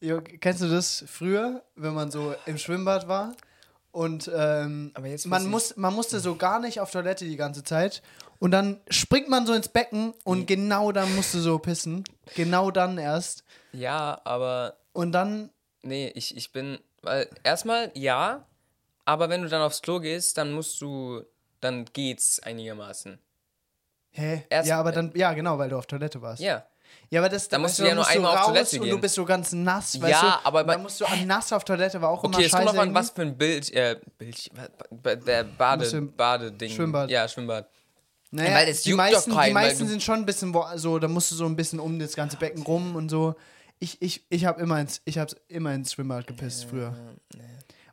Jo, kennst du das früher, wenn man so im Schwimmbad war und ähm, Aber jetzt man, muss, man musste so gar nicht auf Toilette die ganze Zeit und dann springt man so ins Becken und genau dann musst du so pissen. Genau dann erst. Ja, aber Und dann, nee, ich, ich bin, weil erstmal ja, aber wenn du dann aufs Klo gehst, dann musst du, dann geht's einigermaßen. hä? Erst- ja, aber dann, ja genau, weil du auf Toilette warst. Ja. Ja, aber das, Da musst du ja nur einmal auf Toilette Und du gehen. bist so ganz nass, weißt Ja, du? aber dann musst du nass auf Toilette, war auch Okay, immer es kommt scheiße. drauf an, was für ein Bild, äh, Bild, der Bade, Badeding. Schwimmbad. Ja, Schwimmbad. Naja, weil es die meisten, die keinen, weil meisten sind schon ein bisschen so, da musst du so ein bisschen um das ganze Becken rum und so. Ich, ich, ich habe immer ins, ich hab's immer ins Schwimmbad gepisst früher.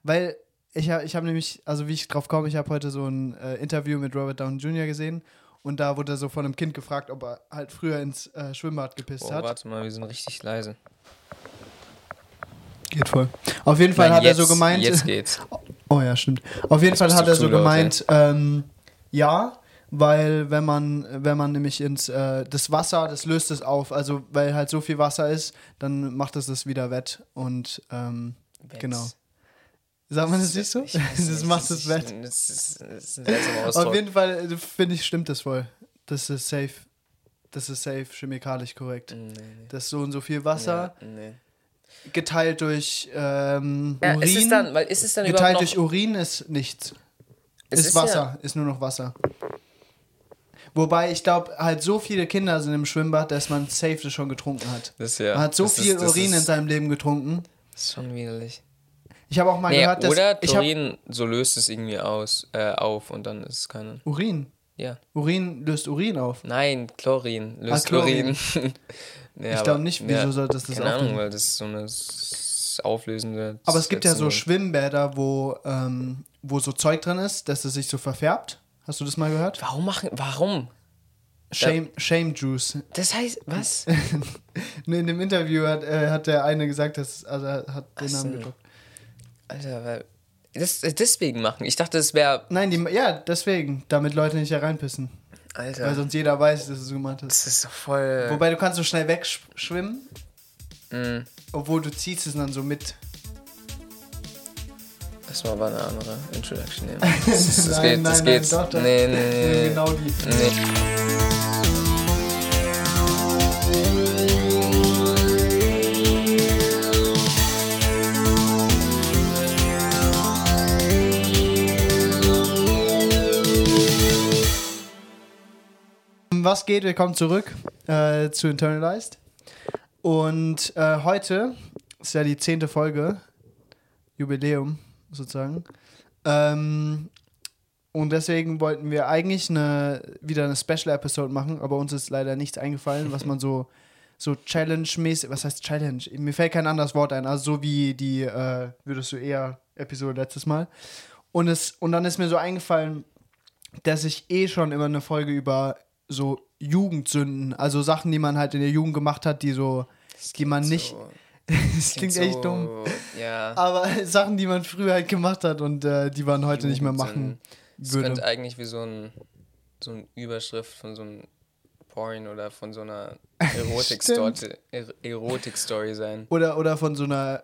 Weil ich habe ich hab nämlich, also wie ich drauf komme, ich habe heute so ein äh, Interview mit Robert Downey Jr. gesehen und da wurde er so von einem Kind gefragt, ob er halt früher ins äh, Schwimmbad gepisst Oh, hat. warte mal, wir sind richtig leise. Geht voll. Auf jeden Fall Nein, hat jetzt, er so gemeint. Jetzt geht's. Oh ja, stimmt. Auf jeden Fall hat er so gemeint, ähm, ja, weil wenn man, wenn man nämlich ins äh, das Wasser, das löst es auf. Also weil halt so viel Wasser ist, dann macht es das wieder wett und ähm, genau. Sagt man das nicht so? Das macht es ich- wett. Das ist, das ist. Auf jeden Fall äh, finde ich, stimmt das voll. Das ist safe. Das ist safe chemikalisch korrekt. Nee, nee. Das ist so und so viel Wasser, Ja, nee. geteilt durch ähm, Ja, Urin. ist es dann, weil ist es dann geteilt durch Urin ist nichts. Es ist, ist Wasser, ist nur noch Wasser. Wobei ich glaube, halt so viele Kinder sind im Schwimmbad, dass man safe das schon getrunken hat. das ja, Man hat so das viel ist, das Urin in seinem Leben getrunken. ist schon widerlich. Ich habe auch mal Nee, gehört, dass oder Chlorin, so löst es irgendwie aus, äh, auf und dann ist es keine. Urin. Ja. Urin löst Urin auf. Nein, Chlorin löst Ah, Chlorin. Urin. nee, ich glaube nicht, wieso ja, soll das das Keine Ahnung, weil das ist so eine auflösende. Aber es gibt ja so. Schwimmbäder, wo, ähm, wo so Zeug drin ist, dass es sich so verfärbt. Hast du das mal gehört? Warum machen. Warum? Shame, Shame Juice. Das heißt, was? In dem Interview hat, äh, hat der eine gesagt, dass, also hat den Ach Namen so. gedruckt. Alter, weil. Das äh, deswegen machen. Ich dachte, es wäre. Nein, die, ja, deswegen, damit Leute nicht hereinpissen. Alter. Weil sonst jeder weiß, dass du es gemacht hast. das ist so voll. Wobei du kannst so schnell wegschwimmen, Mm, obwohl du ziehst es dann so mit. das war aber eine andere Introduction. nehmen. Das, das Nein, geht, nein, das nein, geht. doch, doch. Nee, nee, nee. Genau die. nee. Was geht? Willkommen zurück äh, zu Internalized. Und äh, heute ist ja die zehnte Folge, Jubiläum sozusagen. Ähm, und deswegen wollten wir eigentlich eine, wieder eine Special-Episode machen, aber uns ist leider nichts eingefallen, was man so, so Challenge-mäßig, was heißt Challenge? Mir fällt kein anderes Wort ein, also so wie die, äh, würdest du eher Episode letztes Mal. Und, es, und dann ist mir so eingefallen, dass ich eh schon immer eine Folge über so Jugendsünden, also Sachen, die man halt in der Jugend gemacht hat, die so, die man nicht, So, das klingt echt dumm, Ja. aber Sachen, die man früher halt gemacht hat und äh, die man heute nicht mehr machen Jugendsünden. Das würde. könnte eigentlich wie so ein so eine Überschrift von so einem Porn oder von so einer Erotik-Story Er- sein. Oder, oder von so einer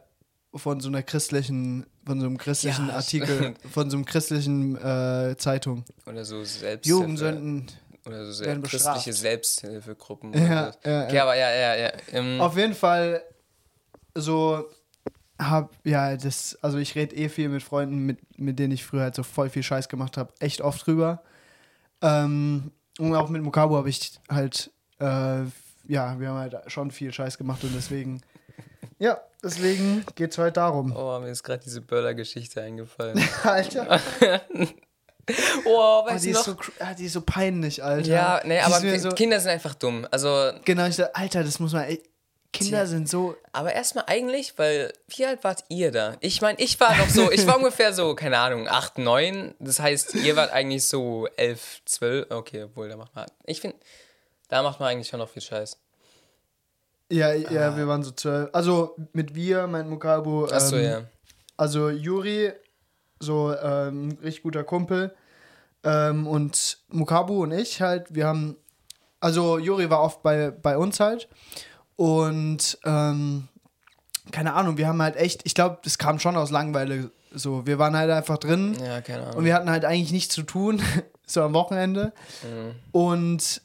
von so einer christlichen, von so einem christlichen Ja, Artikel, stimmt. von so einem christlichen äh, Zeitung. Oder so Selbsthilfe. Jugendsünden. Oder so sehr christliche Selbsthilfegruppen. Ja, ja, okay, ja. aber ja, ja, ja. Ähm, Auf jeden Fall so hab, ja, das, also ich rede eh viel mit Freunden, mit, mit denen ich früher halt so voll viel Scheiß gemacht habe, echt oft drüber. Ähm, und auch mit Mukabu habe ich halt, äh, ja, wir haben halt schon viel Scheiß gemacht und deswegen, ja, deswegen geht es heute darum. oh, mir ist gerade diese Böller-Geschichte eingefallen. Alter, oh, oh, weißt die, du ist noch? so, ah, die ist so peinlich, Alter. ja, nee, Die aber so, Kinder sind einfach dumm. Also, Genau, ich dachte, Alter, das muss man, ey, Kinder Tja. sind so, aber erstmal eigentlich, weil, wie alt wart ihr da? Ich meine, ich war noch so, ich war ungefähr so, keine Ahnung, 8, 9. Das heißt, ihr wart eigentlich so 11, 12. Okay, obwohl, da macht man, ich finde, da macht man eigentlich schon noch viel Scheiß. ja, ja, wir waren so zwölf. Also mit wir, mein Mukabu. Achso, ähm, ja. Also Juri, so ähm, richtig guter Kumpel. Ähm, und Mukabu und ich halt, wir haben, also Juri war oft bei, bei uns halt. Und ähm, keine Ahnung, wir haben halt echt, ich glaube, das kam schon aus Langeweile so. Wir waren halt einfach drin Ja, keine Ahnung. und wir hatten halt eigentlich nichts zu tun, so am Wochenende. Mhm. Und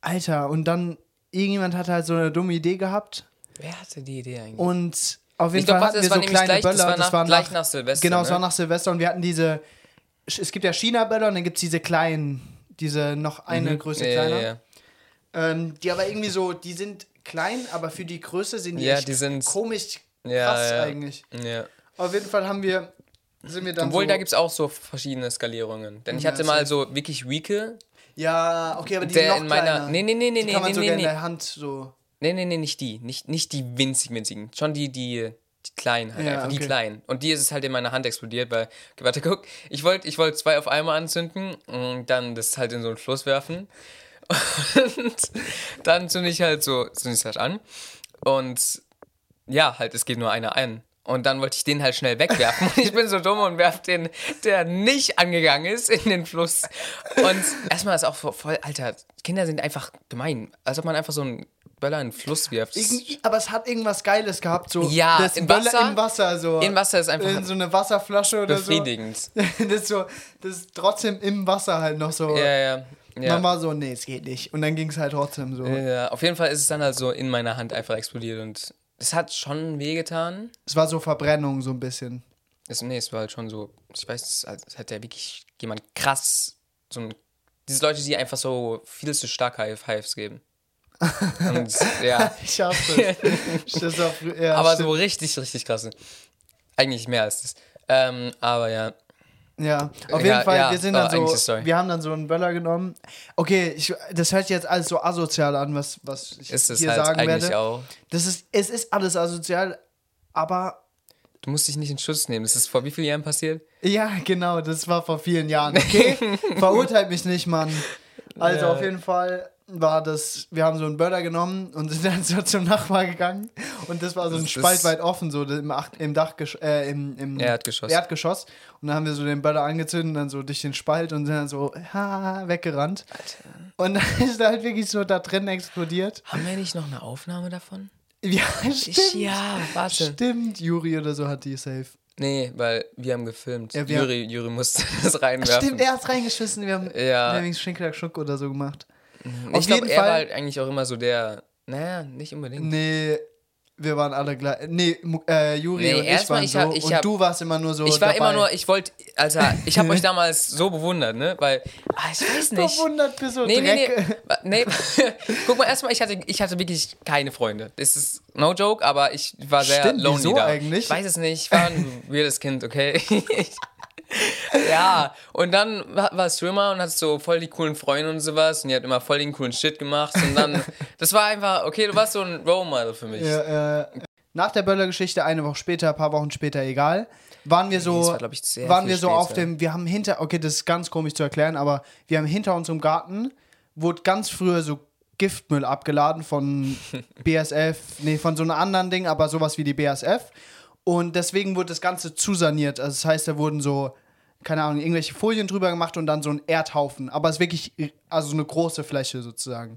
Alter, und dann irgendjemand hat halt so eine dumme Idee gehabt Wer hatte die Idee eigentlich? und auf jeden Ich glaub, Fall warte, hatten wir das war so kleine gleich- das Böller. war nach- waren gleich nach Silvester, Genau, es ne? war nach Silvester und wir hatten diese, es gibt ja China-Böller und dann gibt es diese kleinen, diese noch eine Größe Mhm. ja, kleiner. Ja, ja. Ähm, die aber irgendwie so, die sind klein, aber für die Größe sind die Ja, echt die sind- komisch Ja, krass eigentlich. ja. Auf jeden Fall haben wir, sind wir dann Obwohl, so, da gibt es auch so verschiedene Skalierungen. Denn ich hatte mal so wirklich Weeke, Ja, okay, aber die der sind noch in meiner. kleiner. Nee, nee, nee, nee, die nee, kann man nee, sogar nee, in der Hand so. Nee, nee, nee, nicht die. Nicht, nicht die winzig winzigen. Schon die, die, die kleinen halt. Ja, einfach die okay. kleinen. Und die ist es halt in meiner Hand explodiert, weil, okay, warte, guck, ich wollte ich wollt zwei auf einmal anzünden und dann das halt in so einen Fluss werfen. Und dann zünde ich halt so, zünde ich halt an. Und ja, halt, es geht nur einer ein. Und dann wollte ich den halt schnell wegwerfen. Und ich bin so dumm und werf den, der nicht angegangen ist, in den Fluss. Und erstmal ist auch voll, Alter, Kinder sind einfach gemein. Als ob man einfach so einen Böller in den Fluss wirft. Irgendwie, aber es hat irgendwas Geiles gehabt, so. Ja, das in Böller Wasser- Im Wasser, so. in Wasser ist einfach In so eine Wasserflasche oder befriedigend. so. Das so, das ist trotzdem im Wasser halt noch so. Ja, ja. Ja. Man war so, nee, es geht nicht. Und dann ging es halt trotzdem so. ja, auf jeden Fall ist es dann halt so in meiner Hand einfach explodiert und es hat schon wehgetan. Es war so Verbrennung so ein bisschen. Es, nee, es war halt schon so, ich weiß, es hat- ja wirklich jemand krass, so ein, diese Leute, die einfach so viel zu stark Hives geben. Und ja, Ich hasse es. auch, ja, aber stimmt. so richtig, richtig krasse. Eigentlich mehr als das. Ähm, aber ja, Ja, auf Ja, jeden Fall, ja, wir sind oh, dann eigentlich so, wir haben dann so einen Böller genommen. Okay, ich, das hört sich jetzt alles so asozial an, was, was ich ist es hier halt sagen eigentlich werde. auch. Das ist, es ist alles asozial, aber Du musst dich nicht in Schutz nehmen. Das ist vor wie vielen Jahren passiert? ja, genau, das war vor vielen Jahren. Okay, verurteilt mich nicht, Mann. Also Ja. auf jeden Fall war das, wir haben so einen Böller genommen und sind dann so zum Nachbar gegangen und das war so ein Spalt weit offen, so im, Ach- im Dachgesch äh, im, im Erdgeschoss. Erdgeschoss. Und dann haben wir so den Böller angezündet und dann so durch den Spalt und sind dann so ha, weggerannt. Und dann ist er halt wirklich so da drin explodiert. Haben wir nicht noch eine Aufnahme davon? Ja, stimmt. Ja, warte. Stimmt, Juri oder so hat die safe. Nee, weil wir haben gefilmt. Ja, wir- Juri, Juri musste das reinwerfen. Stimmt, er hat's reingeschmissen. Wir haben, Ja. wir haben Schnickler Schuck oder so gemacht. Ich auf glaube, jeden er Fall- war halt eigentlich auch immer so der. Naja, nicht unbedingt. Nee, wir waren alle gleich. Nee, äh, Juri Nee, und ich erstmal, waren ich so. hab- ich und hab- du warst immer nur so. ich war dabei. immer nur, ich wollte, Alter, ich habe euch damals so bewundert, ne? Weil, ah, ich weiß nicht. Bewundert für so Nee, nee, Dreck. nee. Wa- nee. Guck mal, erstmal, ich hatte, ich hatte wirklich keine Freunde. Das ist no joke, aber ich war sehr Stimmt, lonely wieso da. eigentlich? Ich weiß es nicht. Ich war ein weirdes Kind, okay? ja, und dann war war Swimmer und hat so voll die coolen Freunde und sowas und die hat immer voll den coolen Shit gemacht und dann, das war einfach, okay, du warst so ein Role Model für mich. Ja, äh, nach der Böller-Geschichte, eine Woche später, ein paar Wochen später, egal, waren wir so, war, ich, waren wir so auf dem, wir haben hinter, okay, das ist ganz komisch zu erklären, aber wir haben hinter unserem Garten, wurde ganz früher so Giftmüll abgeladen von BSF, nee, von so einem anderen Ding, aber sowas wie die BSF. Und deswegen wurde das Ganze zusaniert. Also das heißt, da wurden so, keine Ahnung, irgendwelche Folien drüber gemacht und dann so ein Erdhaufen. Aber es ist wirklich, also so eine große Fläche sozusagen.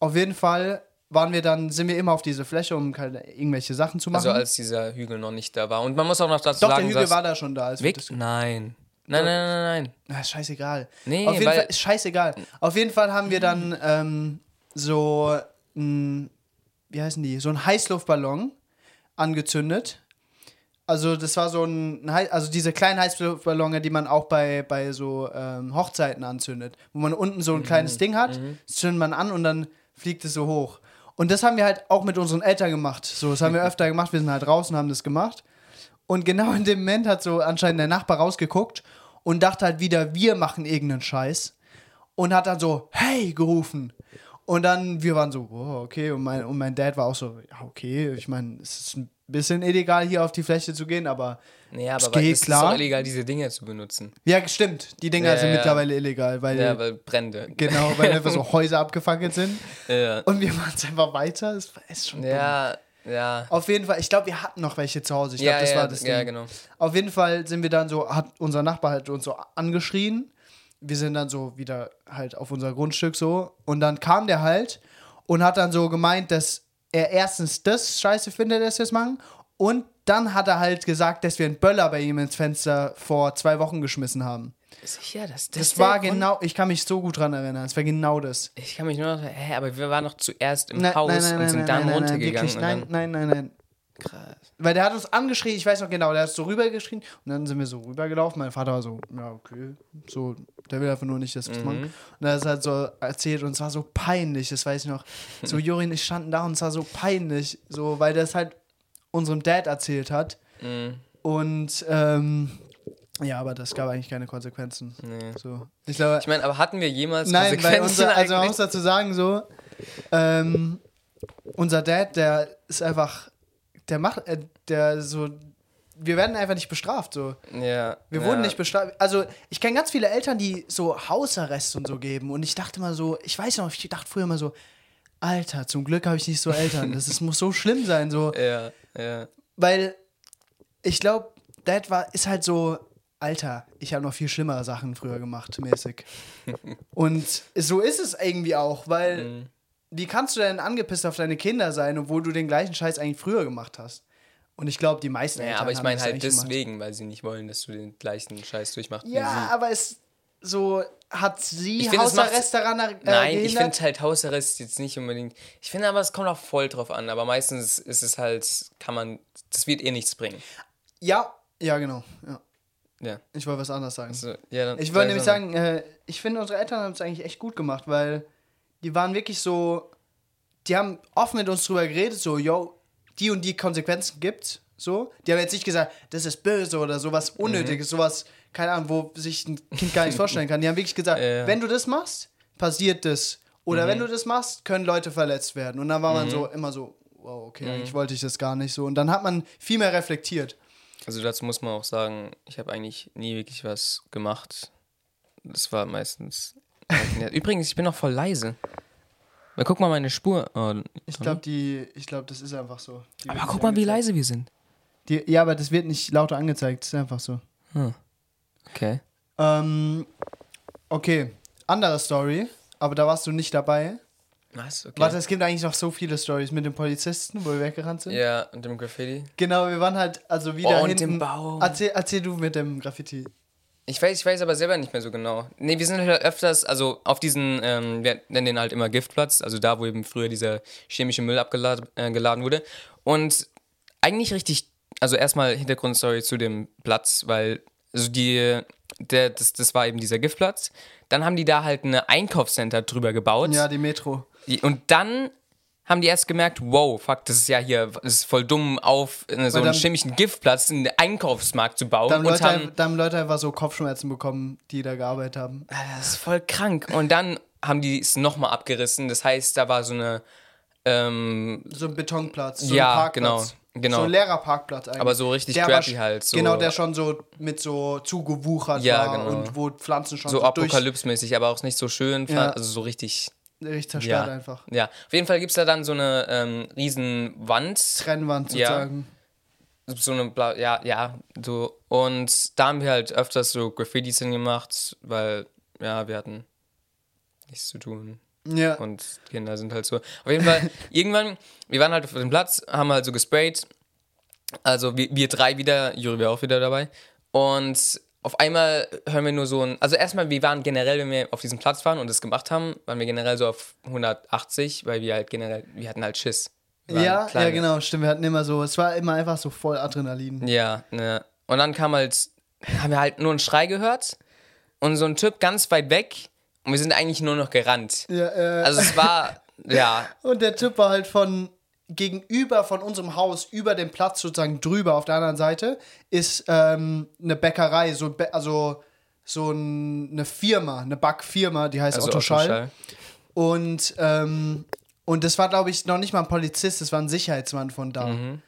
Auf jeden Fall waren wir dann, sind wir immer auf diese Fläche, um irgendwelche Sachen zu machen. Also als dieser Hügel noch nicht da war. Und man muss auch noch dazu Doch, sagen, der Hügel dass- war da schon da. Als Weg? Nein. Nein, nein, nein, nein. Na, ist scheißegal. Nee, auf jeden Fall ist scheißegal. Auf jeden Fall haben wir dann ähm, so ein, wie heißen die, so ein Heißluftballon angezündet. Also das war so ein, also diese kleinen Heißluftballone, die man auch bei, bei so ähm, Hochzeiten anzündet, wo man unten so ein kleines Ding hat, das zündet man an und dann fliegt es so hoch. Und das haben wir halt auch mit unseren Eltern gemacht. So, das haben wir öfter gemacht. Wir sind halt draußen, haben das gemacht. Und genau in dem Moment hat so anscheinend der Nachbar rausgeguckt und dachte halt wieder, wir machen irgendeinen Scheiß. Und hat dann so, hey, gerufen. Und dann, wir waren so, oh, okay. Und mein, und mein Dad war auch so, ja, okay. Ich meine, es ist ein bisschen illegal, hier auf die Fläche zu gehen, aber Nee, Es aber weil geht, es ist klar. auch illegal, diese Dinge zu benutzen. ja, stimmt. Die Dinger Ja, sind ja. mittlerweile illegal, weil, Ja, weil Brände. genau, weil einfach so Häuser abgefackelt sind. Ja. Und wir machen es einfach weiter. Das ist schon dumm. Ja, ja. Auf jeden Fall, ich glaube, wir hatten noch welche zu Hause. Ich glaube, ja, das ja, war das Ding. Ja, genau. Auf jeden Fall sind wir dann so, hat unser Nachbar halt uns so angeschrien. Wir sind dann so wieder halt auf unser Grundstück so. Und dann kam der halt und hat dann so gemeint, dass er erstens das scheiße findet, dass wir es machen. Und dann hat er halt gesagt, dass wir einen Böller bei ihm ins Fenster vor zwei Wochen geschmissen haben. Sicher, das, das, Das war genau, ich kann mich so gut dran erinnern. Es war genau das. Ich kann mich nur noch. Hä, aber wir waren noch zuerst im Nein, Haus nein, nein, und sind dann runtergegangen. nein, nein, nein, nein. Krass. Weil der hat uns angeschrien, ich weiß noch genau, der hat so rübergeschrien und dann sind wir so rübergelaufen. Mein Vater war so, ja, okay, so, der will einfach nur nicht, dass wir das Mhm. machen. Und er hat halt so erzählt und es war so peinlich, das weiß ich noch. So, Juri und ich standen da und es war so peinlich, so, weil der es halt unserem Dad erzählt hat. Mhm. Und, ähm, ja, aber das gab eigentlich keine Konsequenzen. Nee. So, ich glaube, Ich meine, aber hatten wir jemals Nein, weil Konsequenzen unser, also man muss dazu sagen, so, ähm, unser Dad, der ist einfach, der macht, äh, der so, wir werden einfach nicht bestraft, so. ja, Wir ja. wurden nicht bestraft. Also, ich kenne ganz viele Eltern, die so Hausarrest und so geben. Und ich dachte mal so, ich weiß noch, ich dachte früher immer so, Alter, zum Glück habe ich nicht so Eltern. Das ist, muss so schlimm sein, so. Ja, ja. Weil ich glaube, Dad war, ist halt so, Alter, ich habe noch viel schlimmere Sachen früher gemacht, mäßig. Und so ist es irgendwie auch, weil Mhm. Wie kannst du denn angepisst auf deine Kinder sein, obwohl du den gleichen Scheiß eigentlich früher gemacht hast? Und ich glaube, die meisten Ja, Eltern aber ich meine halt eigentlich gemacht. deswegen, weil sie nicht wollen, dass du den gleichen Scheiß durchmachst. Ja, aber es so hat sie Ich find, Hausarrest daran äh, Nein, ich gehindert? finde halt Hausarrest jetzt nicht unbedingt. Ich finde aber, es kommt auch voll drauf an. Aber meistens ist es halt, kann man, das wird eh nichts bringen. Ja, ja, genau. Ja. Ja. Ich wollte was anderes sagen. So, ja dann Ich wollte nämlich sagen, äh, ich finde, unsere Eltern haben es eigentlich echt gut gemacht, weil die waren wirklich so, die haben offen mit uns drüber geredet, so, yo, die und die Konsequenzen gibt's, so. Die haben jetzt nicht gesagt, das ist böse oder sowas Unnötiges, sowas, keine Ahnung, wo sich ein Kind gar nicht vorstellen kann. Die haben wirklich gesagt, ja. wenn du das machst, passiert das. Oder wenn du das machst, können Leute verletzt werden. Und dann war man so immer so, wow, okay, eigentlich wollte ich das gar nicht so. Und dann hat man viel mehr reflektiert. Also dazu muss man auch sagen, ich habe eigentlich nie wirklich was gemacht. Das war meistens. Übrigens, ich bin noch voll leise. Weil guck mal meine Spur. Oh, Ich glaube, die, ich glaube, das ist einfach so. Die aber guck mal, wie angezeigt. leise wir sind. Die, ja, aber das wird nicht lauter angezeigt, das ist einfach so. Okay. Ähm, okay, andere Story, aber da warst du nicht dabei. Was? Okay. Warte, es gibt eigentlich noch so viele Stories mit den Polizisten, wo wir weggerannt sind. Ja, und dem Graffiti. Genau, wir waren halt also wieder Oh, und hinten. dem Baum. Erzähl, erzähl du mit dem Graffiti. Ich weiß, ich weiß aber selber nicht mehr so genau. Nee, wir sind halt öfters, also auf diesen, ähm, wir nennen den halt immer Giftplatz, also da, wo eben früher dieser chemische Müll abgeladen äh, wurde. Und eigentlich richtig, also erstmal Hintergrundstory zu dem Platz, weil, also die, der, das, das war eben dieser Giftplatz. Dann haben die da halt eine Einkaufscenter drüber gebaut. Ja, die Metro. Und dann haben die erst gemerkt, wow, fuck, das ist ja hier, das ist voll dumm, auf äh, so Weil einen dann- chemischen Giftplatz einen Einkaufsmarkt zu bauen. Da haben, und Leute, haben, haben Leute einfach so Kopfschmerzen bekommen, die da gearbeitet haben. Ah, Das ist voll krank. Und dann haben die es nochmal abgerissen. Das heißt, da war so eine, ähm, So ein Betonplatz, so Ja, ein Parkplatz. genau, genau. So ein leerer Parkplatz eigentlich. Aber so richtig Der crappy halt, so- Genau, der schon so mit so zugewuchert Ja, war genau. und wo Pflanzen schon so so, apokalypsmäßig, aber auch nicht so schön. Ja. Also so richtig. Richtig zerstört Ja. einfach. Ja. Auf jeden Fall gibt es da dann so eine ähm, riesen Wand. Trennwand Ja. sozusagen. So eine blau, ja, ja, so. Und da haben wir halt öfters so Graffitis hingemacht, weil, ja, wir hatten nichts zu tun. Ja. Und Kinder sind halt so. Auf jeden Fall, irgendwann, wir waren halt auf dem Platz, haben halt so gesprayt. Also wir, wir drei wieder, Juri war auch wieder dabei. Und auf einmal hören wir nur so ein. Also erstmal, wir waren generell, wenn wir auf diesem Platz waren und das gemacht haben, waren wir generell so auf 180, weil wir halt generell, wir hatten halt Schiss. Ja, ja, kleine. genau, stimmt. Wir hatten immer so, es war immer einfach so voll Adrenalin. Ja, ne. Und dann kam halt, haben wir halt nur einen Schrei gehört und so ein Typ ganz weit weg und wir sind eigentlich nur noch gerannt. Ja, äh, Also es war, ja, und der Typ war halt von gegenüber von unserem Haus, über dem Platz sozusagen drüber auf der anderen Seite, ist ähm, eine Bäckerei, so, Bä- also so ein, eine Firma, eine Backfirma, die heißt also Otto Schall. Schall. Und, ähm, und das war, glaube ich, noch nicht mal ein Polizist, das war ein Sicherheitsmann von da. Mhm.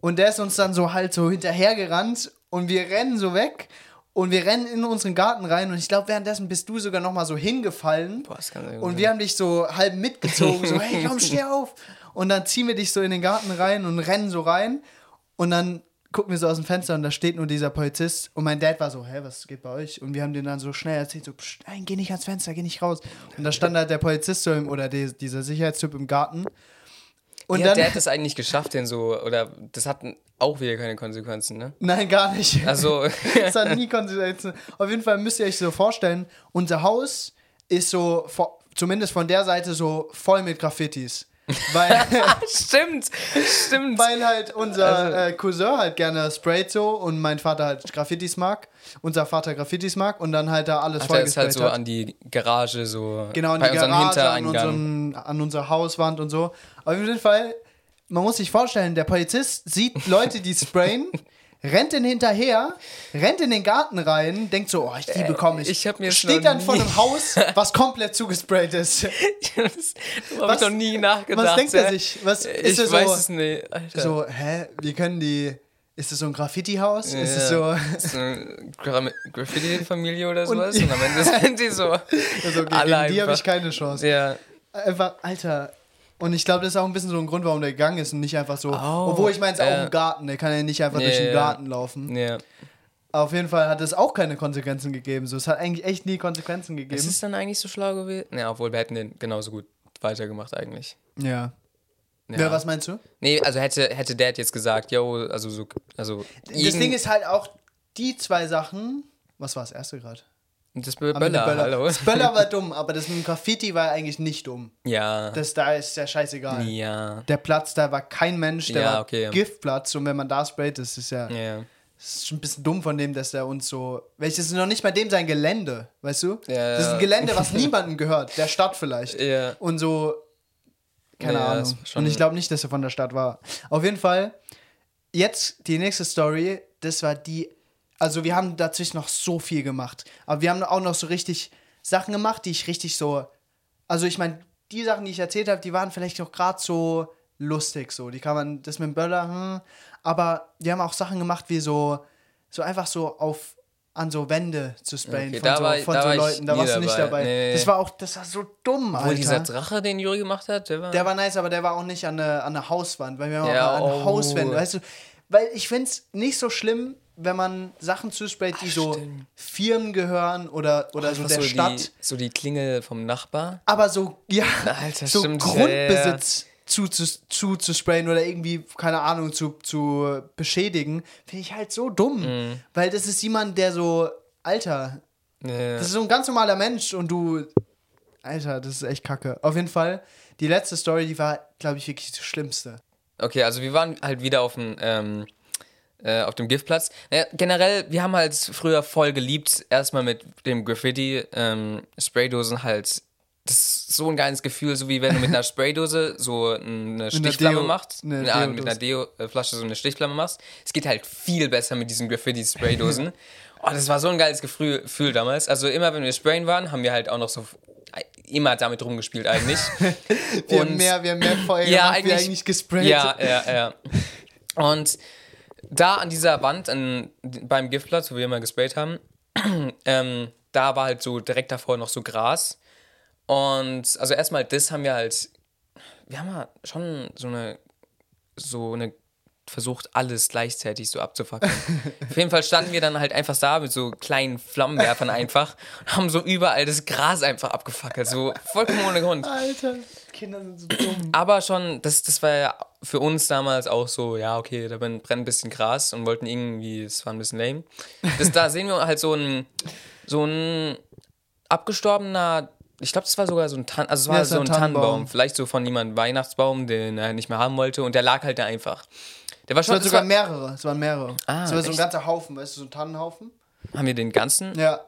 Und der ist uns dann so halt so hinterhergerannt und wir rennen so weg und wir rennen in unseren Garten rein und ich glaube, währenddessen bist du sogar noch mal so hingefallen. Boah, das kann und wir haben dich so halb mitgezogen, so, hey, komm, steh auf. Und dann ziehen wir dich so in den Garten rein und rennen so rein. Und dann gucken wir so aus dem Fenster und da steht nur dieser Polizist. Und mein Dad war so, hä, was geht bei euch? Und wir haben den dann so schnell erzählt, so, Psst, nein, geh nicht ans Fenster, geh nicht raus. Und da stand halt der Polizist so im, oder die, dieser Sicherheitstyp im Garten. Und Wie dann, hat der hat das eigentlich geschafft, denn so, oder das hat auch wieder keine Konsequenzen, ne? nein, gar nicht. Also, Das hat nie Konsequenzen. Auf jeden Fall müsst ihr euch so vorstellen, unser Haus ist so, zumindest von der Seite, so voll mit Graffitis. Weil, stimmt, stimmt. weil halt unser Also- äh, Cousin halt gerne sprayt so und mein Vater halt Graffitis mag. Unser Vater Graffitis mag und dann halt da alles Ach, voll ist halt so hat. an die Garage, so Genau, bei die Garage, an, unseren, an unserer Hauswand und so. Auf jeden Fall, man muss sich vorstellen, der Polizist sieht Leute, die sprayen, rennt den hinterher, rennt in den Garten rein, denkt so, oh, ich die bekomme ich. Äh, ich hab mir Steht dann vor einem Haus, was komplett zugesprayt ist. das habe ich noch nie nachgedacht. was denkt er sich? Was ist ich so- weiß es nicht. Alter. So, hä, wie können die, ist das so ein Graffiti-Haus? Ja, Ist es so, Das ist eine Gra- Graffiti-Familie oder Und- sowas. Und, am Ende sind die so. also gegen die habe ich keine Chance. Ja, Einfach, Alter. Und ich glaube, das ist auch ein bisschen so ein Grund, warum der gegangen ist und nicht einfach so. Oh, obwohl ich meine, es ist auch äh. im Garten. Der kann ja nicht einfach Ja, durch den. Garten laufen. ja. Auf jeden Fall hat es auch keine Konsequenzen gegeben. So, es hat eigentlich echt nie Konsequenzen gegeben. Ist es dann eigentlich so schlau gewesen? Ja, obwohl wir hätten den genauso gut weitergemacht eigentlich. ja. Ja, ja. Was meinst du? Nee, also hätte, hätte Dad jetzt gesagt, yo, also so, also. Das Ding ist halt auch, die zwei Sachen. Was war das erste gerade? Das mit dem Böller, hallo. Das Böller war dumm, aber das mit dem Graffiti war eigentlich nicht dumm. Ja. Das da ist ja scheißegal. ja. Der Platz, da war kein Mensch, der Ja, war okay. Giftplatz und wenn man da sprayt, das ist ja. Ja. Das ist schon ein bisschen dumm von dem, dass der uns so. Welches ist noch nicht mal dem sein Gelände, weißt du? Ja, das ist ein. Gelände, was niemandem gehört, der Stadt vielleicht. Ja. Und so. Keine Ja, Ahnung. Und ich glaube nicht, dass er von der Stadt war. Auf jeden Fall, jetzt die nächste Story, das war die. Also, wir haben dazwischen noch so viel gemacht. Aber wir haben auch noch so richtig Sachen gemacht, die ich richtig so. Also, ich meine, die Sachen, die ich erzählt habe, die waren vielleicht auch gerade so lustig, so. Die kann man, das mit dem Böller, hm. Aber wir haben auch Sachen gemacht, wie so, so einfach so auf an so Wände zu sprayen Okay, von so, war- von da so Leuten. Da warst du nicht dabei. Nee. Das war auch, das war so dumm, Wo Alter. dieser Drache, den Juri gemacht hat, der war. Der war nice, aber der war auch nicht an der, an der Hauswand, weil wir haben Ja, auch an oh. Hauswände, weißt du? Weil ich finde es nicht so schlimm, wenn man Sachen zusprayt, die so stimmt. Firmen gehören oder, oder so Einfach der so Stadt. Die, so die Klingel vom Nachbar. aber so, ja, Alter, so stimmt, Grundbesitz zu, zu, zu, zu sprayen oder irgendwie, keine Ahnung, zu, zu beschädigen, finde ich halt so dumm. Mhm. Weil das ist jemand, der so, Alter, Ja. das ist so ein ganz normaler Mensch und du. Alter, das ist echt kacke. Auf jeden Fall, die letzte Story, die war, glaube ich, wirklich das Schlimmste. Okay, also wir waren halt wieder auf dem, ähm, äh, auf dem Giftplatz. Naja, generell, wir haben halt früher voll geliebt, erstmal mit dem Graffiti, ähm, Spraydosen halt. Das ist so ein geiles Gefühl, so wie wenn du mit einer Spraydose so eine Stichflamme Deo- machst. eine ja, mit einer Deo-Flasche so eine Stichflamme machst. Es geht halt viel besser mit diesen Graffiti-Spraydosen. oh, das war so ein geiles Gefühl, Gefühl damals. Also immer, wenn wir sprayen waren, haben wir halt auch noch so immer damit rumgespielt eigentlich. Wir haben Und- mehr, wir haben mehr Feuer Ja, gemacht, eigentlich- eigentlich gesprayt. Ja, ja, ja. Und da an dieser Wand an, beim Giftplatz, wo wir immer gesprayt haben, ähm, da war halt so direkt davor noch so Gras. Und also erstmal das haben wir halt, wir haben ja schon so eine, so eine versucht, alles gleichzeitig so abzufackeln. Auf jeden Fall standen wir dann halt einfach da mit so kleinen Flammenwerfern einfach und haben so überall das Gras einfach abgefackelt, so vollkommen ohne Grund. Alter, Kinder sind so dumm. Aber schon, das, das war ja für uns damals auch so, ja, okay, da brennt ein bisschen Gras und wollten irgendwie, es war ein bisschen lame. Das, da sehen wir halt so ein, so ein abgestorbener, ich glaube, das war sogar so ein Tan also es war Ja, es so ein. Tannenbaum, vielleicht so von jemandem Weihnachtsbaum, den er nicht mehr haben wollte und der lag halt da einfach. Der war Es schon, waren das sogar war, mehrere. Es waren mehrere. Ah, es war so ein ganzer Haufen, weißt du, so ein Tannenhaufen. haben wir den ganzen, Ja.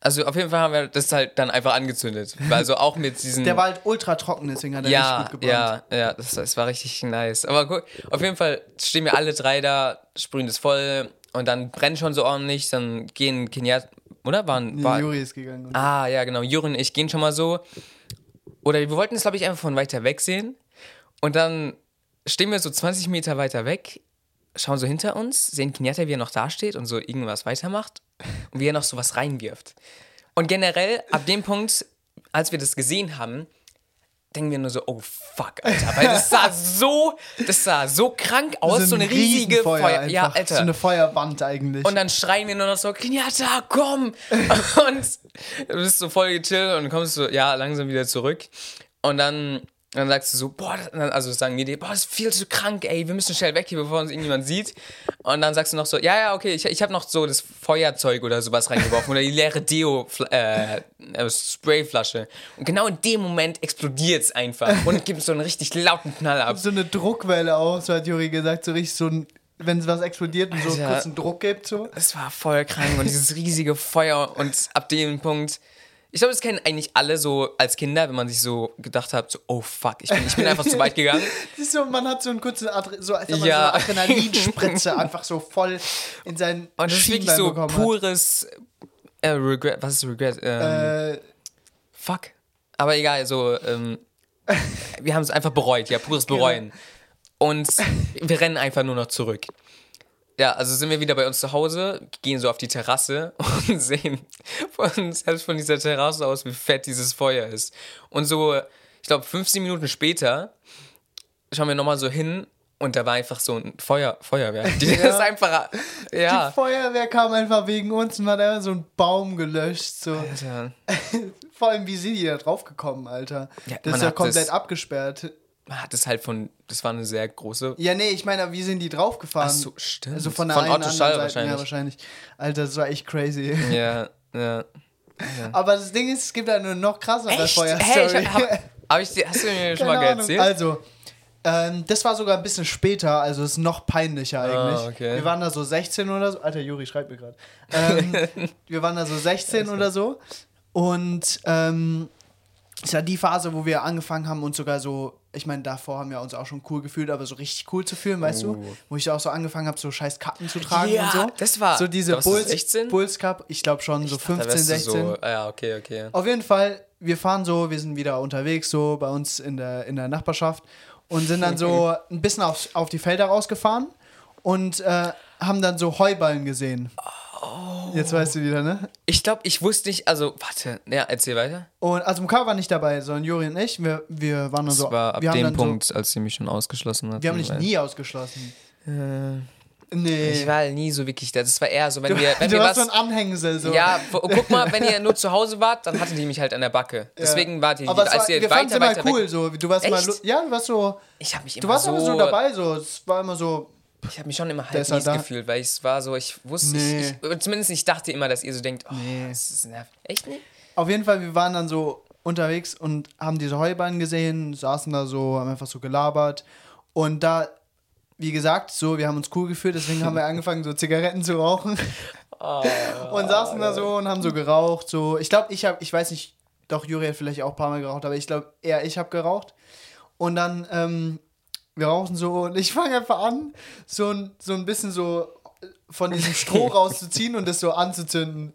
also auf jeden Fall haben wir das halt dann einfach angezündet, also auch mit diesen... Der war halt ultra trocken, deswegen hat er ja, richtig gut gebrannt. Ja, ja, das, das war richtig nice. Aber gut, auf jeden Fall stehen wir alle drei da, sprühen das voll und dann brennt schon so ordentlich, dann gehen Kenyatta, oder? Waren, war, Juri ist gegangen. Und ah, ja, genau, Juri und ich gehen schon mal so. Oder wir wollten es, glaube ich, einfach von weiter weg sehen. Und dann stehen wir so 20 Meter weiter weg, schauen so hinter uns, sehen Kenyatta, wie er noch da steht und so irgendwas weitermacht und wie er noch so was reinwirft. Und generell, ab dem Punkt, als wir das gesehen haben, denken wir nur so, oh fuck, Alter. Weil das sah so, das sah so krank aus, so, ein eine riesige Feuer. Ja, Alter. So eine Feuerwand eigentlich. Und dann schreien wir nur noch so, Kenyatta, komm! Und du bist so voll gechillt und kommst so, ja, langsam wieder zurück. Und dann Und dann sagst du so, boah, also sagen wir dir, boah, das ist viel zu krank, ey, wir müssen schnell weg hier, bevor uns irgendjemand sieht. Und dann sagst du noch so, ja, ja, okay, ich, ich habe noch so das Feuerzeug oder sowas reingeworfen oder die leere Deo, äh, äh. Und genau in dem Moment explodiert es einfach und gibt so einen richtig lauten Knall ab. So eine Druckwelle auch, so hat Juri gesagt, so richtig so ein, wenn was explodiert und so Alter. kurz einen Druck gibt, so. Es war voll krank und dieses riesige Feuer und ab dem Punkt. Ich glaube, das kennen eigentlich alle so als Kinder, wenn man sich so gedacht hat, so, oh fuck, ich bin, ich bin einfach zu weit gegangen. Siehst du, man hat so einen kurzen, Adre so, als man Ja. so eine Adrenalinspritze einfach so voll in seinen Und das ist wirklich so pures äh, Regret. Was ist Regret? Ähm. Äh, fuck. Aber egal, so, ähm, wir haben es einfach bereut, ja, pures Genau. Bereuen. Und wir rennen einfach nur noch zurück. Ja, also sind wir wieder bei uns zu Hause, gehen so auf die Terrasse und sehen von, selbst von dieser Terrasse aus, wie fett dieses Feuer ist. Und so, ich glaube, 15 Minuten später schauen wir nochmal so hin und da war einfach so ein Feuer, Feuerwerk. Die ist einfach, ja. Die Feuerwehr kam einfach wegen uns und hat einfach so einen Baum gelöscht. So. Alter. Vor allem, wie sind die da drauf gekommen, Alter? Ja, das ist ja komplett abgesperrt. Hat es halt von, das war eine sehr große Ja, nee, ich meine, wie sind die draufgefahren? Ach so, stimmt. Also von der Von einen Otto Schall Seite. wahrscheinlich. Ja, wahrscheinlich. Alter, das war echt crazy. Ja, ja. Aber das Ding ist, es gibt eine noch krassere? Feuerstory. Hey, hab, hab, ich hast du mir schon mal erzählt? Also, ähm, das war sogar ein bisschen später, also ist noch peinlicher eigentlich. Ah, okay. Wir waren da so 16 oder so. Alter, Juri schreibt mir gerade. Ähm, wir waren da so 16 oder so. Und ähm, es war die Phase, wo wir angefangen haben, uns sogar so, ich meine, davor haben wir uns auch schon cool gefühlt, aber so richtig cool zu fühlen, weißt Oh. du? Wo ich auch so angefangen habe, so scheiß Kappen zu tragen Ja, und so. das war- So diese Bulls, 16? Bulls Cup, ich glaube schon, so Da 15, wärst du 16. So, ja, okay, okay. Auf jeden Fall, wir fahren so, wir sind wieder unterwegs, so bei uns in der, in der Nachbarschaft und sind dann so ein bisschen auf, auf die Felder rausgefahren und äh, haben dann so Heuballen gesehen. Jetzt weißt du wieder, ne? Ich glaube, ich wusste nicht, also, warte, ja, erzähl weiter. Und also Mukar war nicht dabei, sondern Juri und ich. Wir, wir waren Das so. war ab dem Punkt, als sie mich schon ausgeschlossen hat. So, wir haben dich nie ausgeschlossen. nee. Ich war nie so wirklich da. Das war eher so, wenn wir, wenn du wir warst so ein Anhängsel. So. ja, guck mal, wenn ihr nur zu Hause wart, dann hatte die mich halt an der Backe. Deswegen wart ihr, Aber als war, ihr wir es weiter, immer weiter cool. So. Du warst Echt? lu- ja, du warst so. Ich habe mich immer Du warst so, immer so dabei. So. Es war immer so. Ich habe mich schon immer halb halt mies gefühlt, weil ich es war so, ich wusste, Nee. ich, ich, zumindest ich dachte immer, dass ihr so denkt, oh, Nee. das ist nervig. Echt nicht? Auf jeden Fall, wir waren dann so unterwegs und haben diese Heuballen gesehen, saßen da so, haben einfach so gelabert. Und da, wie gesagt, so, wir haben uns cool gefühlt, deswegen haben wir angefangen, so Zigaretten zu rauchen. und saßen da so und haben so geraucht. So, ich glaube, ich habe, ich weiß nicht, doch, Juri hat vielleicht auch ein paar Mal geraucht, aber ich glaube, eher ich habe geraucht. Und dann, ähm, wir rauchen so und ich fange einfach an, so ein, so ein bisschen so von diesem Stroh rauszuziehen und das so anzuzünden.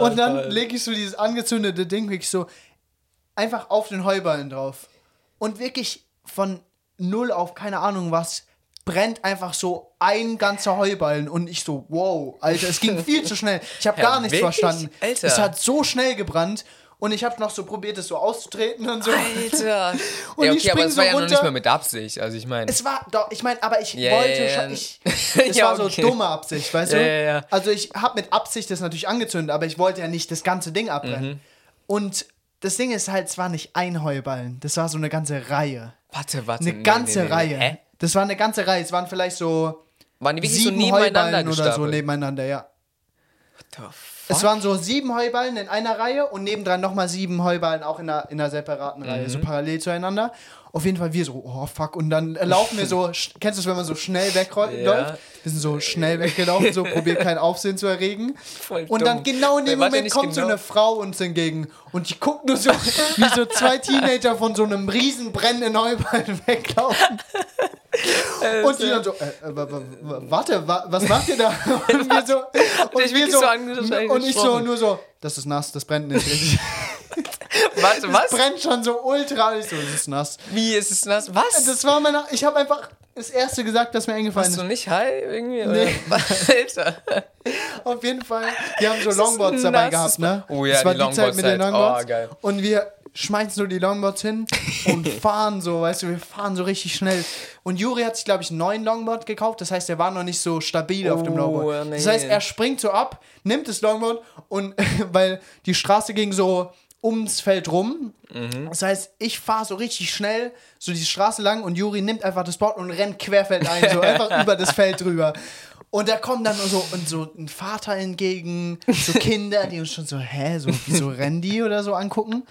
Und dann lege ich so dieses angezündete Ding wirklich so einfach auf den Heuballen drauf. Und wirklich von null auf keine Ahnung was brennt einfach so ein ganzer Heuballen und ich so, wow, Alter, es ging viel zu schnell. Ich habe gar nichts wirklich? verstanden. Alter. Es hat so schnell gebrannt und ich habe noch so probiert, es so auszutreten und so. Alter. Und ja, ich okay, aber es war so ja noch nicht mal mit Absicht. Also ich meine. Es war doch, ich meine, aber ich Ja, wollte ja. schon, ich, es Ja, war so okay. dumme Absicht, weißt Ja, du? ja, ja. Also ich habe mit Absicht das natürlich angezündet, aber ich wollte ja nicht das ganze Ding abbrennen. Mhm. Und das Ding ist halt, es war nicht ein Heuballen, das war so eine ganze Reihe. Warte, warte. Eine nee, ganze nee, nee. Reihe. Hä? Das war eine ganze Reihe. Es waren vielleicht so Waren die wirklich so sieben nebeneinander Heuballen oder so nebeneinander, ja. What the fuck? Es waren so sieben Heuballen in einer Reihe und nebendran nochmal sieben Heuballen auch in einer, in einer separaten Reihe, Mhm. so parallel zueinander. Auf jeden Fall wir so, oh fuck, und dann äh, laufen wir so, kennst du es, wenn man so schnell wegläuft? Ja. Wir sind so schnell weggelaufen, so probiert kein Aufsehen zu erregen. Voll und dann dumm. genau in dem Moment kommt so genau- eine Frau uns entgegen und die guckt nur so, wie so zwei Teenager von so einem riesen brennenden Heuballen weglaufen. Und die dann so, äh, äh, wa- wa- wa- warte, wa, was macht ihr da? Und wir so, und, dich wir so, so und ich so nur so, das ist nass, das brennt nicht richtig. Warte, Das was? brennt schon so ultra. Ich so, das ist nass. Wie ist es nass? Was? Das war meine, ich habe einfach das erste gesagt, das mir eingefallen Warst du ist. nicht high irgendwie? Nee. Alter. Auf jeden Fall. Wir haben so ist Longboards dabei gehabt, ne? Oh ja, das war die die Zeit mit den Longboard-Zeit. Longboards. Oh, geil. Und wir schmeißen so die Longboards hin und fahren so, weißt du, wir fahren so richtig schnell. Und Juri hat sich, glaube ich, einen neuen Longboard gekauft. Das heißt, er war noch nicht so stabil auf dem Oh, Longboard. Das nee. heißt, er springt so ab, nimmt das Longboard und weil die Straße ging so ums Feld rum. Das heißt, ich fahre so richtig schnell so die Straße lang und Juri nimmt einfach das Board und rennt querfeld ein, so einfach über das Feld drüber. Und da kommt dann so, und so ein Vater entgegen, so Kinder, die uns schon so, hä, so, wieso rennen die oder so angucken.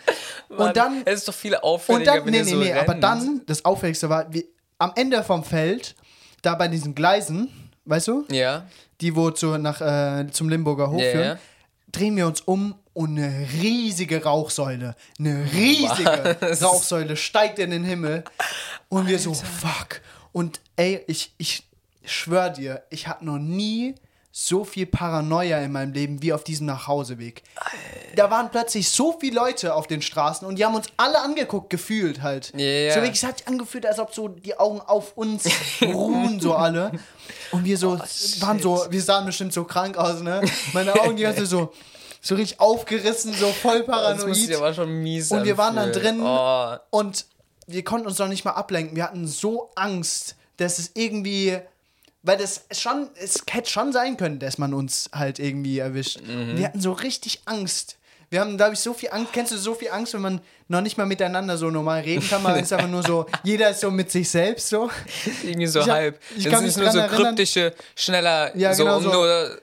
Mann, und dann, Es ist doch viel und auffälliger, dann, wenn nee, nee, so nee, aber rennt. dann, das Auffälligste war, wie, am Ende vom Feld, da bei diesen Gleisen, weißt du, Ja. die wo zu, nach, äh, zum Limburger Hof Ja, führen, drehen wir uns um und eine riesige Rauchsäule, eine riesige Was? Rauchsäule steigt in den Himmel und wir so, fuck. Und ey, ich, ich schwör dir, ich hatte noch nie so viel Paranoia in meinem Leben wie auf diesem Nachhauseweg. Da waren plötzlich so viele Leute auf den Straßen und die haben uns alle angeguckt, gefühlt halt. Ja. So wirklich, es hat sich angefühlt, als ob so die Augen auf uns ruhen, so alle. Und wir so, waren so, wir sahen bestimmt so krank aus, ne? Meine Augen, die ganze so, so richtig aufgerissen, so voll Das sich paranoid. aber schon mies Und wir waren dann drin Oh, und wir konnten uns noch nicht mal ablenken. Wir hatten so Angst, dass es irgendwie, weil das schon, es hätte schon sein können, dass man uns halt irgendwie erwischt. Mhm. Wir hatten so richtig Angst. Wir haben, glaube ich, so viel Angst. Kennst du so viel Angst, wenn man noch nicht mal miteinander so normal reden kann? Man ist einfach nur so, jeder ist so mit sich selbst so. irgendwie so Ich hab- halb. ich das kann ist nur so erinnern- kryptische, schneller, Ja, so genau um so. nur.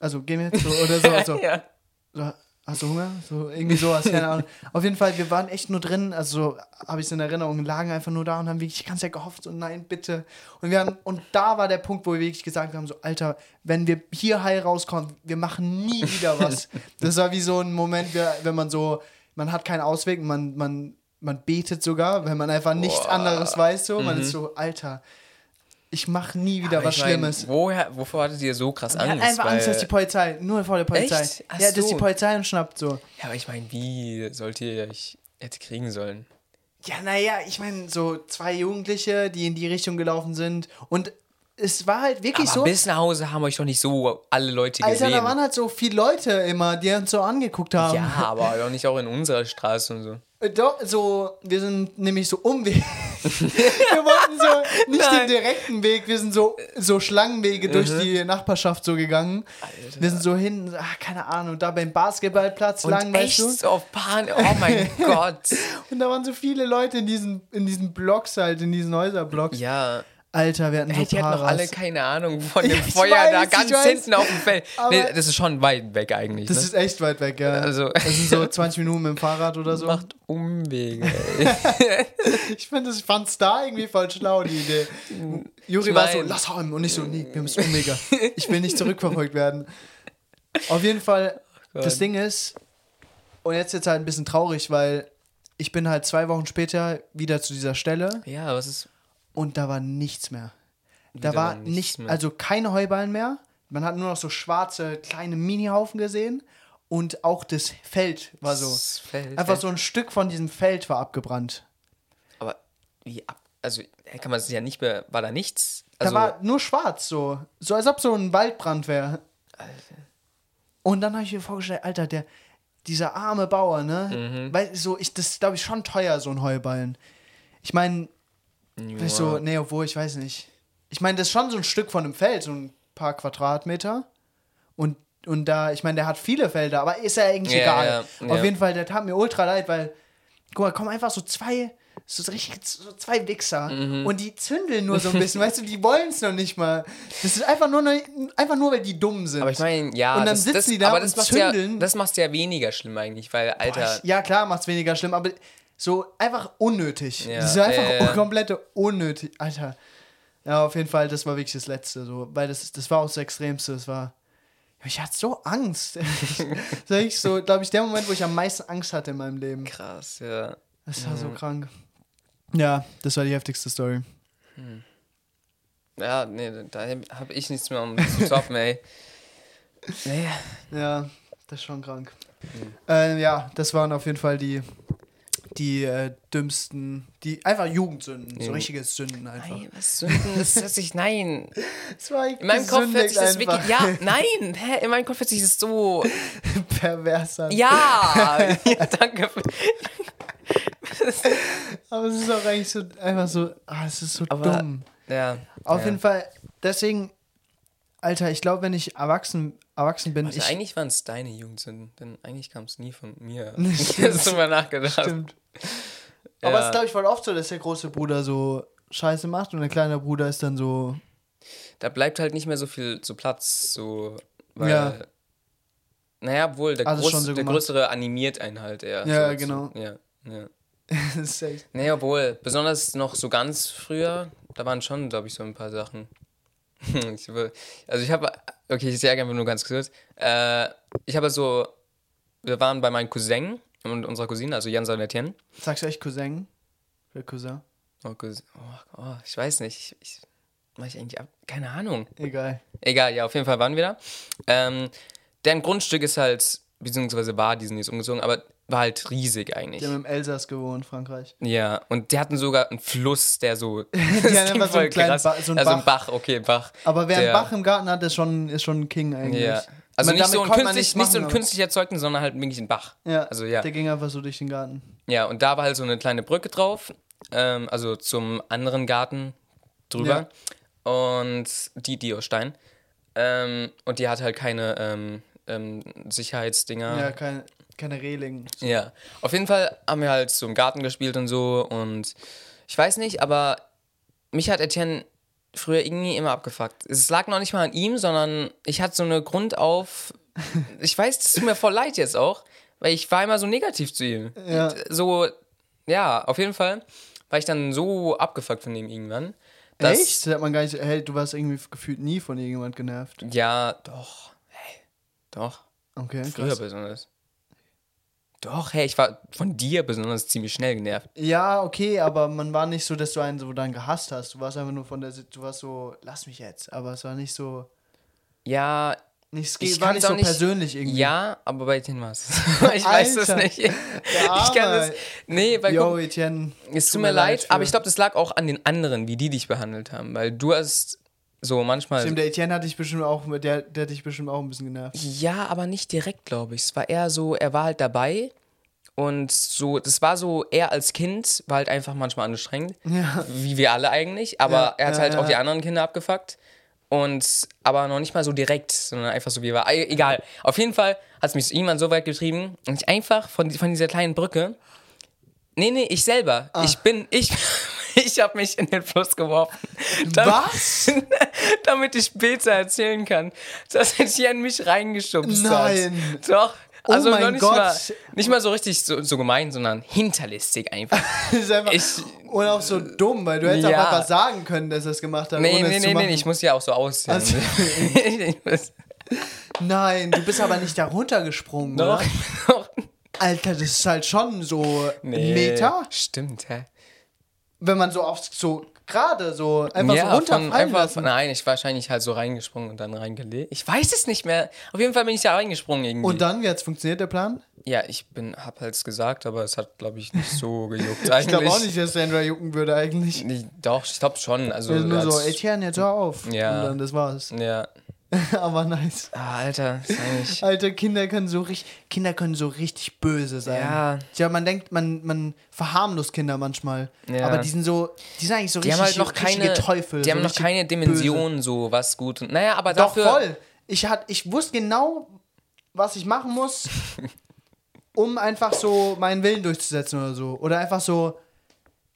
Also, geh mir jetzt so oder so. so. ja. so. Hast du Hunger? So, irgendwie sowas, keine Ahnung. Auf jeden Fall, wir waren echt nur drin, also habe ich es in Erinnerung, lagen einfach nur da und haben wirklich ganze Zeit gehofft, so nein, bitte. Und wir haben, und da war der Punkt, wo wir wirklich gesagt haben, so, Alter, wenn wir hier heil rauskommen, wir machen nie wieder was. das war wie so ein Moment, wenn man so, man hat keinen Ausweg, man, man, man betet sogar, wenn man einfach nichts Boah. anderes weiß, so, man ist so, Alter, ich mache nie wieder Aber was ich mein, Schlimmes. Woher, wovor hattet ihr so krass Angst? hat einfach Angst, dass die Polizei, nur vor der Polizei. Echt? Ach ja, dass so. die Polizei uns schnappt, so. Ja, aber ich meine, wie sollt ihr euch hätte kriegen sollen? Ja, naja, ich meine, so zwei Jugendliche, die in die Richtung gelaufen sind. Und es war halt wirklich Aber so. bis nach Hause haben euch doch nicht so alle Leute Alter, gesehen. da waren halt so viele Leute immer, die uns so angeguckt haben. ja, aber doch nicht auch in unserer Straße und so. Äh, Doch, so, wir sind nämlich so Umweg. wir wollten so nicht Nein. den direkten Weg, wir sind so, so Schlangenwege durch die Nachbarschaft so gegangen. Wir sind so hin, ach, keine Ahnung, da beim Basketballplatz Und lang, echt weißt du? so auf Panik. Oh mein Gott. Und da waren so viele Leute in diesen, in diesen Blocks halt, in diesen Häuserblocks. Ja. Alter, wir hatten so Hey, die hatten noch Paras. alle keine Ahnung von dem Ich Feuer weiß, da ganz hinten auf dem Feld. Nee, das ist schon weit weg eigentlich. Das ne? ist echt weit weg, ja. Also- das sind so 20 Minuten mit dem Fahrrad oder so. macht Umwege. ey. Ich finde, ich fand's da irgendwie voll schlau, die Idee. Juri Ich war so, mein- lass heim. Und ich so, nee, wir müssen Omega. Ich will nicht zurückverfolgt werden. Auf jeden Fall, das Ding ist, und jetzt jetzt halt ein bisschen traurig, weil ich bin halt zwei Wochen später wieder zu dieser Stelle ja, was ist. Und da war nichts mehr. Da Wieder war nichts nicht, mehr. also keine Heuballen mehr. Man hat nur noch so schwarze kleine Mini-Haufen gesehen und auch das Feld war so. Feld, Einfach ja. so ein Stück von diesem Feld war abgebrannt. Aber wie ab. Also, kann man es ja nicht mehr. War da nichts? Da Also, war nur schwarz, so. So als ob so ein Waldbrand wäre. Und dann habe ich mir vorgestellt, Alter, der, dieser arme Bauer, ne? Mhm. Weil so, ich, das ist, glaube ich, schon teuer, so ein Heuballen. Ich meine, ja. so, nee, obwohl, ich weiß nicht. Ich meine, das ist schon so ein Stück von einem Feld, so ein paar Quadratmeter. Und, und da, ich meine, der hat viele Felder, aber ist ja eigentlich Ja, egal. ja, Auf jeden Fall, der tat mir ultra leid, weil, guck mal, kommen einfach so zwei, so richtig, so zwei Wichser Mhm. und die zündeln nur so ein bisschen, weißt du, die wollen es noch nicht mal. Das ist einfach nur, einfach nur, weil die dumm sind. Aber ich meine, ja, Und dann das, sitzen das, die da aber und das macht ja, zündeln. das macht ja weniger schlimm eigentlich, weil, Alter, Boah, ich, ja, klar, macht's weniger schlimm, aber so einfach unnötig. Ja, das ist einfach ja, ja. komplette unnötig. Alter. Ja, auf jeden Fall, das war wirklich das Letzte, so, weil das, das war auch das Extremste. Das war. Ich hatte so Angst. das ich so, glaube ich, der Moment, wo ich am meisten Angst hatte in meinem Leben. krass, ja. Das war so krank. Ja, das war die heftigste Story. Ja, nee, da habe ich nichts mehr um zu toppen, ey. Nee, Ja, das ist schon krank. Äh, ja, das waren auf jeden Fall die, die äh, dümmsten, die einfach Jugendsünden, so Ja. richtige Sünden einfach. nein, was Sünden, das hört sich, nein. Das war In meinem Kopf hört sich das wirklich, ja, nein, hä, in meinem Kopf hört sich das so, pervers an. ja, ja danke. Aber es ist auch eigentlich so einfach so, ah, es ist so Aber- dumm. ja. Auf ja. jeden Fall, deswegen, Alter, ich glaube, wenn ich erwachsen, erwachsen bin, Also ich. eigentlich waren es deine Jugendsünden, denn eigentlich kam es nie von mir. Ich habe drüber nachgedacht. Stimmt. Aber es Ja. ist, glaube ich, voll oft so, dass der große Bruder so Scheiße macht und der kleine Bruder ist dann so. Da bleibt halt nicht mehr so viel so Platz, so, weil. Ja. Naja, obwohl, der, Alles Groß, so der. Größere animiert einen halt eher. Ja, so, genau. Zu, ja, ja. das ist echt. Nee, obwohl, besonders noch so ganz früher, da waren schon, glaube ich, so ein paar Sachen. ich, will- also ich habe, okay, ich sage einfach nur ganz kurz. Äh, ich habe so, wir waren bei meinem Cousin und unserer Cousine, also Jan und Etienne. Sagst du echt Cousin? Oder Cousin? Oh, Cousin, oh, oh, ich weiß nicht, ich, ich mach ich eigentlich ab, keine Ahnung. Egal. Egal, ja, auf jeden Fall waren wir da. Ähm, deren Grundstück ist halt, beziehungsweise war, die sind jetzt umgezogen, aber war halt riesig eigentlich. Die haben im Elsass gewohnt, Frankreich. Ja, und die hatten sogar einen Fluss, der so. Die klingt einfach so einen kleinen. Ba- so einen also ein Bach. Bach, okay, Bach. Aber wer einen Der- Bach im Garten hat, ist schon, ist schon ein King eigentlich. Ja. Also nicht so, künstlich, nicht so ein künstlich erzeugten, sondern halt wirklich ein Bach. Ja, Also ja. der ging einfach so durch den Garten. Ja, und da war halt so eine kleine Brücke drauf, ähm, also zum anderen Garten drüber. Und die Diostein. Ähm, und die hat halt keine ähm, ähm, Sicherheitsdinger. Ja, keine, keine Reling. Ja, auf jeden Fall haben wir halt so im Garten gespielt und so und ich weiß nicht, aber mich hat Etienne früher irgendwie immer abgefuckt. Es lag noch nicht mal an ihm, sondern ich hatte so eine Grundauf. Ich weiß, es tut mir voll leid jetzt auch, weil ich war immer so negativ zu ihm. Ja. Und So, ja, auf jeden Fall war ich dann so abgefuckt von ihm irgendwann. dass- Echt? Das hat man gar nicht. Hey, du warst irgendwie gefühlt nie von irgendjemand genervt. Ja, doch. Hey, doch. Okay, Früher krass. besonders. Doch, hey, ich war von dir besonders ziemlich schnell genervt. Ja, okay, aber man war nicht so, dass du einen so dann gehasst hast. Du warst einfach nur von der. Du warst so, lass mich jetzt. Aber es war nicht so. Ja, Nicht, es Ich war nicht so nicht- persönlich irgendwie. Ja, aber bei Etienne war es. ich weiß es Alter, nicht. Ich kann das. Nee, weil Yo, guck, Etienne. es tut mir leid, für- aber ich glaube, das lag auch an den anderen, wie die dich behandelt haben. Weil du hast so manchmal. Stimmt, der Etienne hat dich bestimmt auch, der, der hat dich bestimmt auch ein bisschen genervt. Ja, aber nicht direkt, glaube ich. Es war eher so, er war halt dabei und so, das war so, er als Kind war halt einfach manchmal anstrengend. Ja. Wie wir alle eigentlich, aber Ja, er hat ja, halt auch die anderen Kinder abgefuckt. Und aber noch nicht mal so direkt, sondern einfach so wie er war. Egal. Auf jeden Fall hat es mich irgendwann so weit getrieben und ich einfach von, von dieser kleinen Brücke. Nee, nee, ich selber. Ah. Ich bin, ich, ich habe mich in den Fluss geworfen. Damit, Was? damit ich später erzählen kann, dass Etienne mich reingeschubst Nein. hat. Doch. Oh Also noch nicht Gott. mal, nicht mal so richtig so, so gemein, sondern hinterlistig einfach. Das ist einfach, Ich- und auch so dumm, weil du hättest Ja. auch einfach sagen können, dass er es gemacht hat. Nee, ohne nee, es zu nee, machen. nee, ich muss ja auch so aussehen. Also- Nein, du bist aber nicht da runtergesprungen, oder? Alter, das ist halt schon so Nee, Meter, Stimmt, hä? Wenn man so auf so gerade so einfach ja, so runterfallen einfach, lassen. nein, ich wahrscheinlich halt so reingesprungen und dann reingelegt. Ich weiß es nicht mehr. Auf jeden Fall bin ich da reingesprungen irgendwie. Und dann, wie hat's funktioniert, der Plan? ja, ich bin, hab halt gesagt, aber es hat, glaube ich, nicht so gejuckt. Ich glaube auch nicht, dass Sandra jucken würde eigentlich. nicht. Doch, ich glaube schon. Also, nur so, Etienne, jetzt hör auf. Ja. Und dann, das war's. Ja. aber nice. Ah, Alter, ist eigentlich. Alter, Kinder können so richtig, Kinder können so richtig böse sein. Ja. Ja, man denkt, man, man verharmlost Kinder manchmal. Ja. Aber die sind so, die sind eigentlich so Die richtig, haben halt noch keine, Teufel. die so haben noch keine Dimension, so was gut und. Naja, aber. Doch, dafür. voll. Ich, hat, ich wusste genau, was ich machen muss, um einfach so meinen Willen durchzusetzen oder so. Oder einfach so.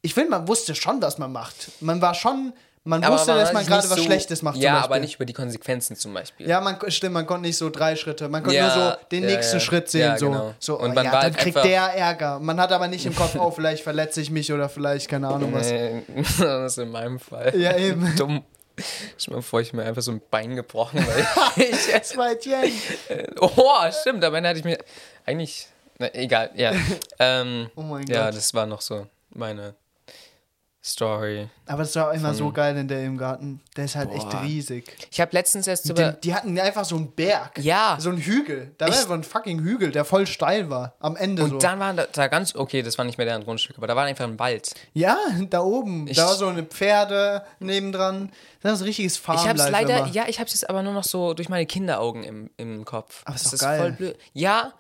Ich finde, man wusste schon, was man macht. Man war schon. Man Aber wusste, dass hat man gerade was so, Schlechtes macht. Ja, aber nicht über die Konsequenzen zum Beispiel. Ja, man, stimmt, man konnte nicht so drei Schritte. Man konnte Ja, nur so den ja, nächsten ja. Schritt sehen. Ja, so, genau. so Und oh, man ja, war dann halt kriegt der Ärger. Man hat aber nicht im Kopf, oh, vielleicht verletze ich mich oder vielleicht, keine Ahnung was. Nee, das ist in meinem Fall. Ja, eben. Dumm. Dir mal vor, ich mir einfach so ein Bein gebrochen, weil ich Das war. Oh, stimmt, aber dann hatte ich mir eigentlich. Na, egal, ja. Ähm, Oh mein ja, Gott. das war noch so meine Story. Aber das war auch immer so geil in der im Garten. Der ist halt echt Boah. riesig. Ich habe letztens erst über. Die, die hatten einfach so einen Berg. Ja. So einen Hügel. Da war Ich- einfach ein fucking Hügel, der voll steil war. Am Ende Und so. dann war da, da ganz. Okay, das war nicht mehr deren Grundstück, aber da war einfach ein Wald. ja, da oben. Ich- da war so eine Pferde nebendran. Das ist ein richtiges Ich Farmlife hab's leider. immer. Ja, ich hab's jetzt aber nur noch so durch meine Kinderaugen im, im Kopf. Aber ist das doch ist geil. voll blöd. Ja.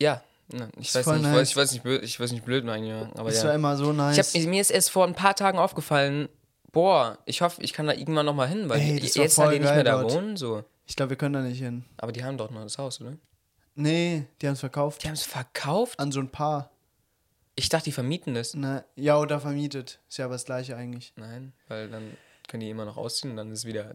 Ja. Na, ich Ist weiß nicht, ich nice. weiß, ich weiß nicht, blöd, ich weiß nicht blöd meinen, ja. Aber Das ja. war immer so nice. Ich hab, mir ist erst vor ein paar Tagen aufgefallen, Boah, ich hoffe, ich kann da irgendwann nochmal hin, weil Ey, jetzt halt die nicht mehr da dort. wohnen, so. Ich glaube, wir können da nicht hin. Aber die haben doch noch das Haus, oder? Nee, die haben es verkauft. Die haben es verkauft? An so ein Paar. Ich dachte, die vermieten das. Ne, ja, oder vermietet. Ist ja aber das gleiche eigentlich. Nein, weil dann können die immer noch ausziehen und dann ist wieder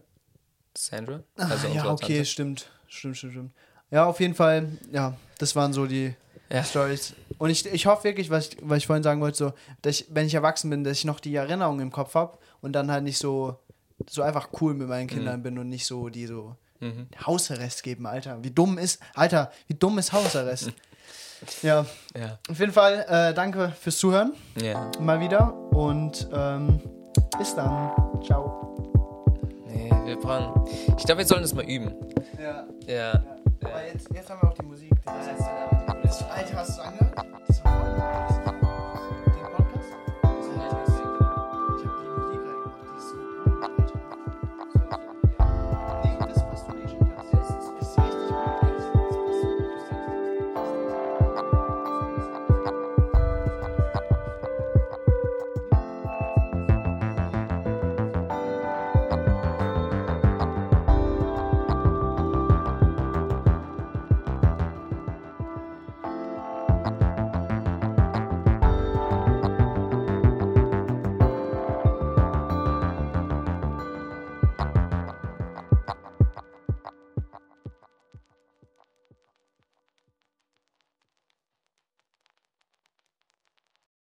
Sandra. Ah, Also ja, unsere okay, Tante. stimmt. Stimmt, stimmt, stimmt. Ja, auf jeden Fall, ja, das waren so die Ja. Stories. Und ich, ich hoffe wirklich, was ich, was ich vorhin sagen wollte, so, dass ich, wenn ich erwachsen bin, dass ich noch die Erinnerungen im Kopf habe und dann halt nicht so, so einfach cool mit meinen Kindern bin und nicht so die so Mhm. Hausarrest geben, Alter. Wie dumm ist, Alter, wie dumm ist Hausarrest? ja, Ja. auf jeden Fall, äh, danke fürs Zuhören, Ja. mal wieder und ähm, bis dann. Ciao. Nee, wir brauchen. Ich glaube, wir sollen das mal üben. Ja. Ja. Aber jetzt, jetzt haben wir auch die Musik. Die Alter, hast du angehört? Das war.